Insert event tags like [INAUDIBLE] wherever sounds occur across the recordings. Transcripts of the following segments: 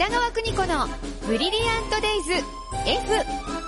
北川邦子のブリリアントデイズ F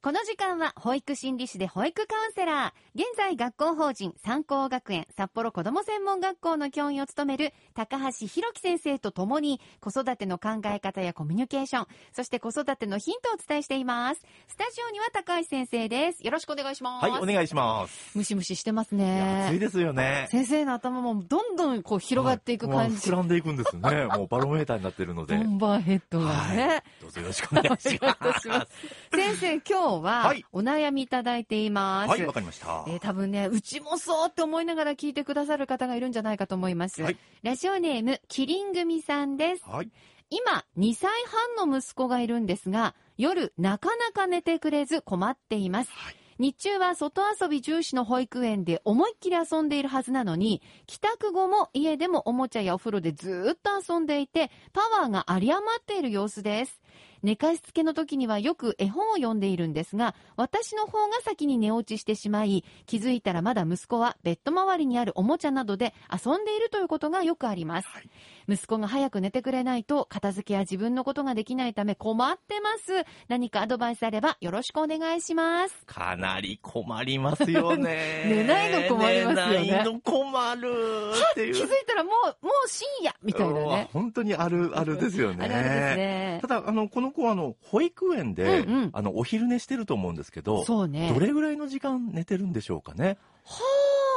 この時間は保育心理士で保育カウンセラー、現在学校法人三高学園札幌子ども専門学校の教員を務める高橋弘樹先生とともに子育ての考え方やコミュニケーション、そして子育てのヒントをお伝えしています。スタジオには高橋先生です。よろしくお願いします。はい、お願いします。ムシムシしてますいや暑いね。ですよね。先生の頭もどんどんこう広がっていく感じ。膨らんでいくんですね。[LAUGHS] もうバロメーターになってるので。ボンバーヘッドがね。はい。どうぞよろしくお願いしまお願いいたしますす。先生、今日ははいお悩みいただいています。はい、わかりました。えー多分ね、うちもそうって思いながら聞いてくださる方がいるんじゃないかと思います。はいラジオネーム、キリン組さんです。はい。今、2歳半の息子がいるんですが、夜、なかなか寝てくれず困っています。はい日中は外遊び重視の保育園で思いっきり遊んでいるはずなのに、帰宅後も家でもおもちゃやお風呂でずーっと遊んでいて、パワーが有り余っている様子です。寝かしつけの時にはよく絵本を読んでいるんですが、私の方が先に寝落ちしてしまい、気づいたらまだ息子はベッド周りにあるおもちゃなどで遊んでいるということがよくあります。はい息子が早く寝てくれないと片付けや自分のことができないため困ってます。何かアドバイスあればよろしくお願いします。かなり困りますよね。[LAUGHS] 寝ないの困りますよね寝ないの困るっていう。気づいたらもう、もう深夜みたいなね。本当にあるあるですよね。あるあるですねた。だ、あの、この子は、あの、保育園で、うんうんあの、お昼寝してると思うんですけど、そうね。どれぐらいの時間寝てるんでしょうかね？は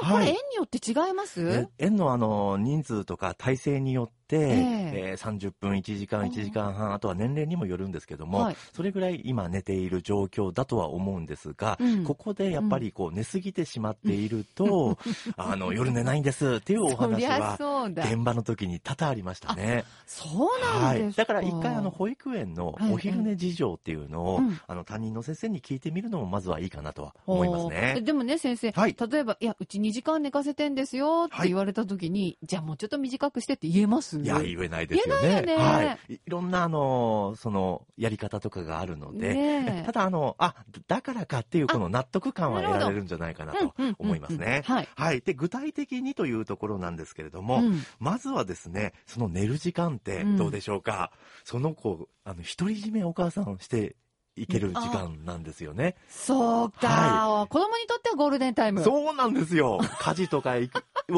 あ、こはいれ園によって違います、ね園のあの、人数とか体制によって、ええ。ー30分、1時間、1時間半、あとは年齢にもよるんですけども、はい。それぐらい今寝ている状況だとは思うんですが、うん。ここでやっぱりこう寝すぎてしまっていると、[LAUGHS] あの、夜寝ないんですっていうお話は。現場の時に多々ありましたね。そうなんはですか。い。だから一回あの、保育園のお昼寝事情っていうのを、うん。あの、担任の先生に聞いてみるのもまずはいいかなとは思いますね。でもね、先生、はい。例えば、いや、うち2時間寝かせてんですよってはい。言われた時に、じゃあもうちょっと短くしてって言えます？いや、言えないですよね。いよねはい。いろんな、あの、その、やり方とかがあるので、ねえ [LAUGHS] ただ、あの、あ、だからかっていう、この納得感は得られるんじゃないかなとうんうん思いますね。はい。はい。で、具体的にというところなんですけれども、うんまずはですね、その寝る時間ってどうでしょうか、その子、あの、独り占めお母さんしていける時間なんですよね。そうか、子供にとってはゴールデンタイム。そうなんですよ。家事とか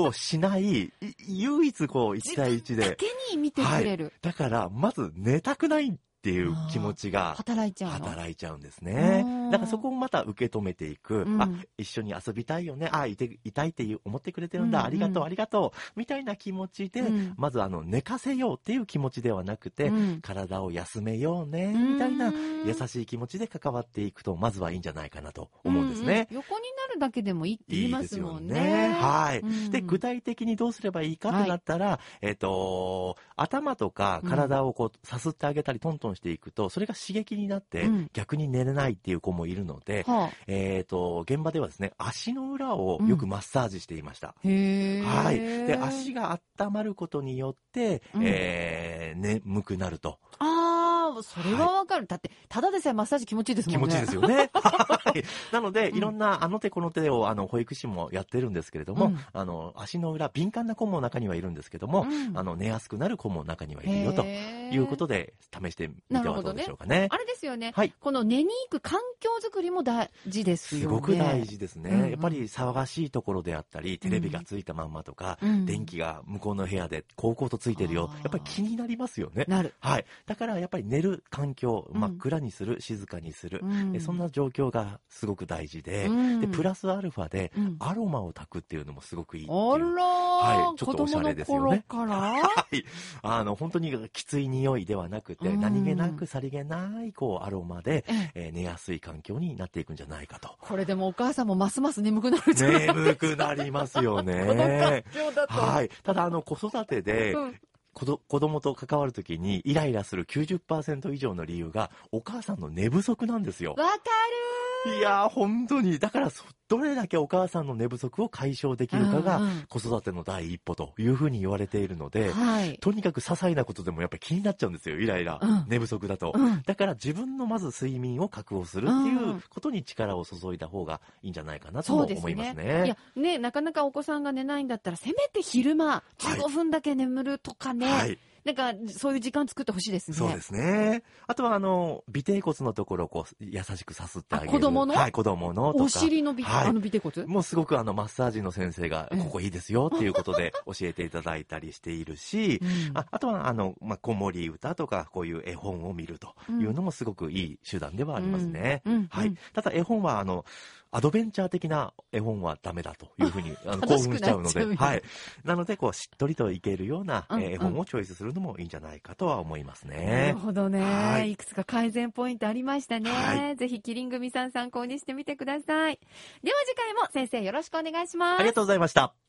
をしない、い唯一こう、1対1で。だけに見てくれる。だから、まず寝たくないっていう気持ちが働いちゃうの？働いちゃうんですねうん。だからそこをまた受け止めていく。うんあ、一緒に遊びたいよね。あ、いて、いたいっていう思ってくれてるんだ。うんありがとう、ありがとう。みたいな気持ちで、うんまずあの、寝かせようっていう気持ちではなくて、うん体を休めようね。みたいな優しい気持ちで関わっていくと、まずはいいんじゃないかなと思うんですね。うんうん横になるだけでもいいって言いますすもんよね。ね。はい、うんで、具体的にどうすればいいかってなったら、えっ、と、頭とか体をこう、さすってあげたり、トントンしていくと、それが刺激になって、うん逆に寝れないっていう子もいるので、はあ、えっ、と、現場ではですね、足の裏をよくマッサージしていました。へえ。はい。で、足が温まることによって、うんえー、眠くなると。ああ、それはわかる。だって、ただでさえマッサージ気持ちいいですもんね。気持ちいいですよね。[LAUGHS] はい。なので、うんいろんなあの手この手を、あの、保育士もやってるんですけれども、うんあの、足の裏、敏感な子も中にはいるんですけども、うんあの、寝やすくなる子も中にはいるよということで、試してみてはどうでしょうかね。あれですよね。はいこの寝に行く環境づくりも大事ですよね。すごく大事ですね、うんうんやっぱり騒がしいところであったり、テレビがついたまんまとか、うん電気が向こうの部屋でこうこうとついてるよ。やっぱり気になりますよね。なる。はい。だからやっぱり寝る環境、うん。真っ暗にする、静かにする、うん。えそんな状況がすごく大事で、うん。で、プラスアルファでうん。アロマを炊くっていうのもすごくいいっていう。あらー、はい。ちょっとおしゃれですよね。子供の頃から？[LAUGHS] はい。あの、本当にきつい匂いではなくて、うん。何気なくさりげない、こう、アロマで、ええ。えー寝やすい環境になっていくんじゃないかと。これでもお母さんもますます眠くなるじゃない眠くなりますよね。[LAUGHS] はい。ただ、あの、子育てで、うん子ど子供と関わるときにイライラする90%以上の理由がお母さんの寝不足なんですよ。わかるいやー、本当に。だからそ、どれだけお母さんの寝不足を解消できるかが子育ての第一歩というふうに言われているので、はい。とにかく些細なことでもやっぱり気になっちゃうんですよ、イライラ。うん寝不足だと。うん。だから自分のまず睡眠を確保するっていうことに力を注いだ方がいいんじゃないかなと思いますね。ね。いや、ね、なかなかお子さんが寝ないんだったら、せめて昼間、15分だけ眠るとかね。はい。なんか、そういう時間作ってほしいですね。そうですね。あとは、あの、尾てい骨のところをこう、優しくさすってあげる。あ子供の？はい、子供のとか。お尻のび、はいあの、尾てい骨？もうすごくあの、マッサージの先生が、うんここいいですよっていうことで教えていただいたりしているし、[LAUGHS] うんああとは、あの、まあ、子守歌とか、こういう絵本を見るというのもすごくいい手段ではありますね。うんうんはい。ただ、絵本は、あの、アドベンチャー的な絵本はダメだというふうに、あの、興奮しちゃうので、はい。なので、こう、しっとりといけるような、絵本をチョイスするのもいいんじゃないかとは思いますなねる。ほどね、はいい。くつか改善ポイントありましたね。はぜひ、キリン組さん参考にしてみてください。では次回も先生よろしくお願いします。ありがとうございました。